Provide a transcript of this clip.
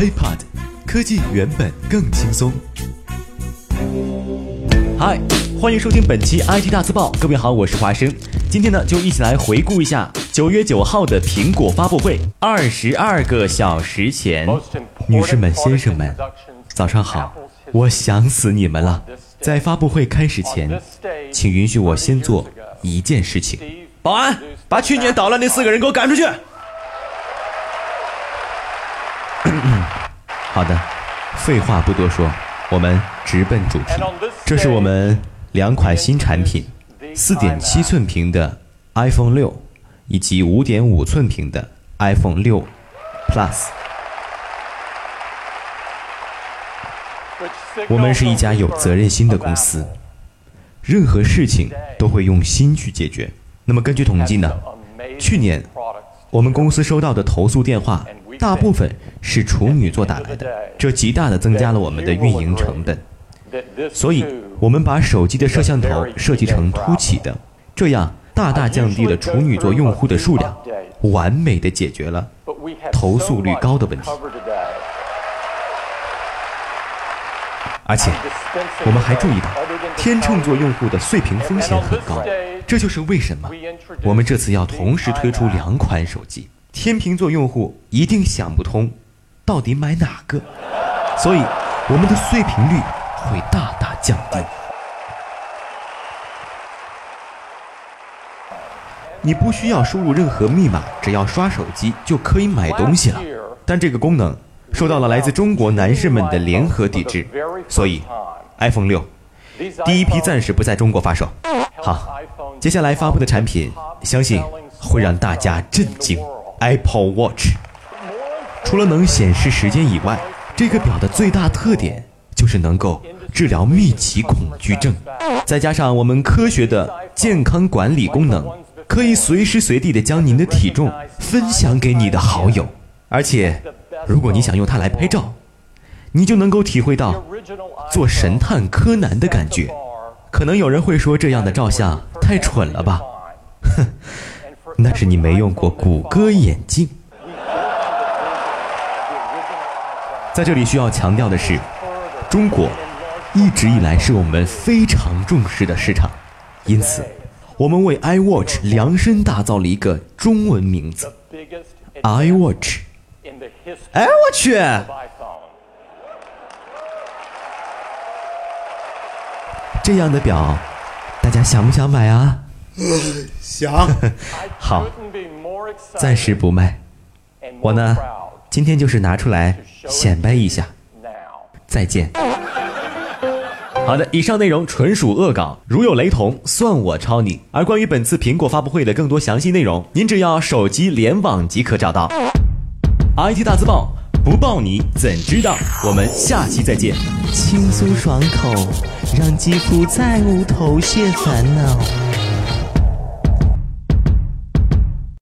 HeyPod，科技原本更轻松。嗨，欢迎收听本期 IT 大字报。各位好，我是华生。今天呢，就一起来回顾一下九月九号的苹果发布会。二十二个小时前，女士们、先生们，早上好！我想死你们了。在发布会开始前，请允许我先做一件事情。保安，把去年捣乱那四个人给我赶出去。好的，废话不多说，我们直奔主题。这是我们两款新产品：四点七寸屏的 iPhone 六，以及五点五寸屏的 iPhone 六 Plus。我们是一家有责任心的公司，任何事情都会用心去解决。那么根据统计呢，去年我们公司收到的投诉电话。大部分是处女座打来的，这极大的增加了我们的运营成本，所以我们把手机的摄像头设计成凸起的，这样大大降低了处女座用户的数量，完美的解决了投诉率高的问题。而且我们还注意到，天秤座用户的碎屏风险很高，这就是为什么我们这次要同时推出两款手机。天秤座用户一定想不通，到底买哪个，所以我们的碎屏率会大大降低。你不需要输入任何密码，只要刷手机就可以买东西了。但这个功能受到了来自中国男士们的联合抵制，所以 iPhone 六第一批暂时不在中国发售。好，接下来发布的产品，相信会让大家震惊。Apple Watch 除了能显示时间以外，这个表的最大特点就是能够治疗密集恐惧症。再加上我们科学的健康管理功能，可以随时随地的将您的体重分享给你的好友。而且，如果你想用它来拍照，你就能够体会到做神探柯南的感觉。可能有人会说，这样的照相太蠢了吧？哼。那是你没用过谷歌眼镜。在这里需要强调的是，中国一直以来是我们非常重视的市场，因此我们为 iWatch 量身打造了一个中文名字，iWatch。哎，我去！这样的表，大家想不想买啊？想，好，暂时不卖。我呢，今天就是拿出来显摆一下。再见。好的，以上内容纯属恶搞，如有雷同，算我抄你。而关于本次苹果发布会的更多详细内容，您只要手机联网即可找到。IT 大字报，不报你怎知道？我们下期再见。轻松爽口，让肌肤再无头屑烦恼。